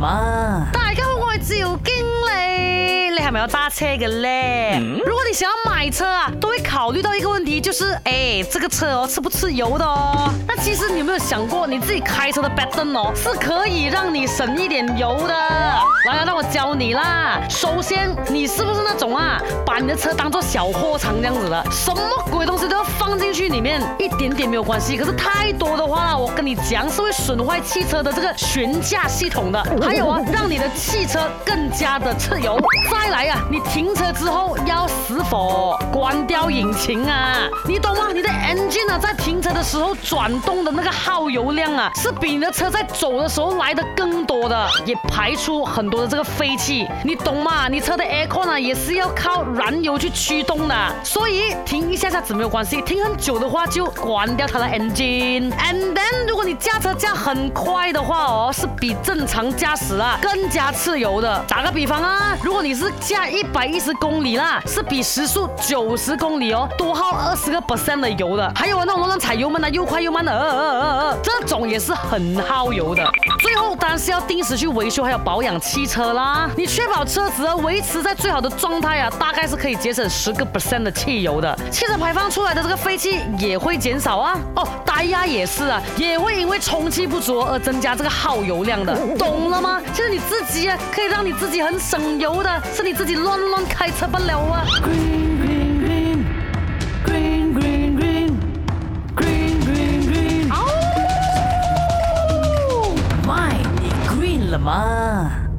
嘛，大家好，我系赵经理，你还没有搭车个嘞？如果你想要买车啊，都会考虑到一个问题，就是，诶，这个车哦，吃不吃油的哦。那其实你有没有想过，你自己开车的 b a e 灯哦，是可以让你省一点油的。来来，那我教你啦。首先，你是不是那种啊，把你的车当做小货场这样子的？什么鬼东西？放进去里面一点点没有关系，可是太多的话我跟你讲是会损坏汽车的这个悬架系统的，还有啊，让你的汽车更加的吃油。再来啊，你停车之后要是否关掉引擎啊，你懂吗？你的 engine 啊，在停车的时候转动的那个耗油量啊，是比你的车在走的时候来的更多的，也排出很多的这个废气，你懂吗？你车的 aircon 啊，也是要靠燃油去驱动的，所以停一下下子没有关系，停。很久的话，就关掉它的 engine。and 你驾车驾很快的话哦，是比正常驾驶啊更加自油的。打个比方啊，如果你是驾一百一十公里啦，是比时速九十公里哦多耗二十个 percent 的油的。还有啊，那种乱踩油门啊又快又慢的，呃呃呃呃，这种也是很耗油的。最后当然是要定时去维修，还有保养汽车啦。你确保车子维持在最好的状态啊，大概是可以节省十个 percent 的汽油的。汽车排放出来的这个废气也会减少啊。哦，胎压也是啊，也会。因为充气不足而增加这个耗油量的，懂了吗？这是你自己，可以让你自己很省油的，是你自己乱乱开车罢了啊！Green Green Green Green Green Green Green Green Green，卖你 green 了吗？